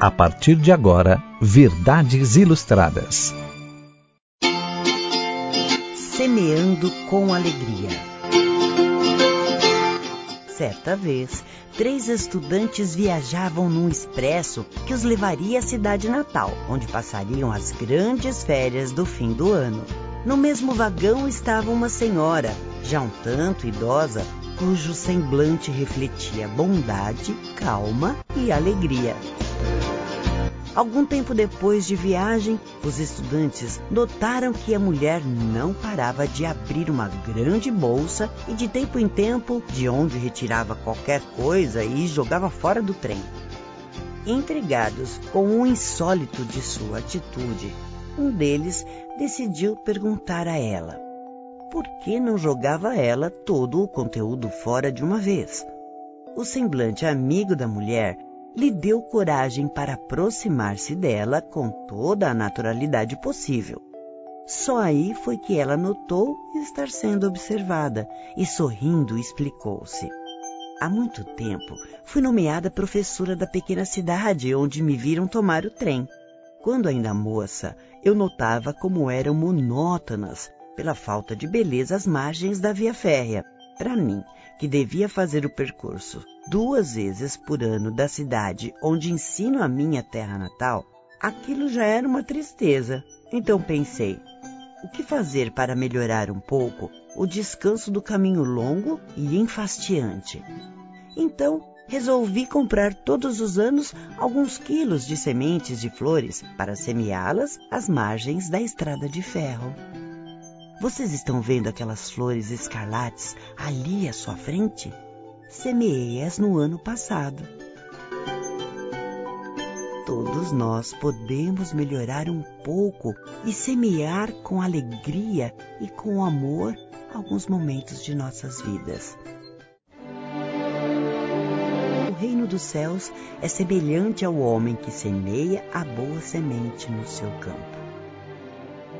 A partir de agora, Verdades Ilustradas. Semeando com alegria. Certa vez, três estudantes viajavam num expresso que os levaria à cidade natal, onde passariam as grandes férias do fim do ano. No mesmo vagão estava uma senhora, já um tanto idosa, cujo semblante refletia bondade, calma e alegria. Algum tempo depois de viagem, os estudantes notaram que a mulher não parava de abrir uma grande bolsa e de tempo em tempo, de onde retirava qualquer coisa e jogava fora do trem. Intrigados com o insólito de sua atitude, um deles decidiu perguntar a ela por que não jogava ela todo o conteúdo fora de uma vez. O semblante amigo da mulher lhe deu coragem para aproximar-se dela com toda a naturalidade possível. Só aí foi que ela notou estar sendo observada e, sorrindo, explicou-se. Há muito tempo fui nomeada professora da pequena cidade onde me viram tomar o trem. Quando ainda moça, eu notava como eram monótonas pela falta de beleza às margens da via férrea. Para mim, que devia fazer o percurso duas vezes por ano da cidade onde ensino a minha terra natal, aquilo já era uma tristeza. Então pensei, o que fazer para melhorar um pouco o descanso do caminho longo e enfastiante? Então, resolvi comprar todos os anos alguns quilos de sementes de flores para semeá-las às margens da estrada de ferro. Vocês estão vendo aquelas flores escarlates ali à sua frente? Semeei-as no ano passado. Todos nós podemos melhorar um pouco e semear com alegria e com amor alguns momentos de nossas vidas. O reino dos céus é semelhante ao homem que semeia a boa semente no seu campo.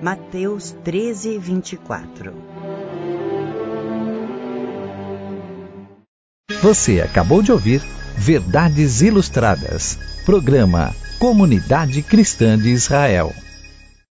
Mateus 13, 24. Você acabou de ouvir Verdades Ilustradas, programa Comunidade Cristã de Israel.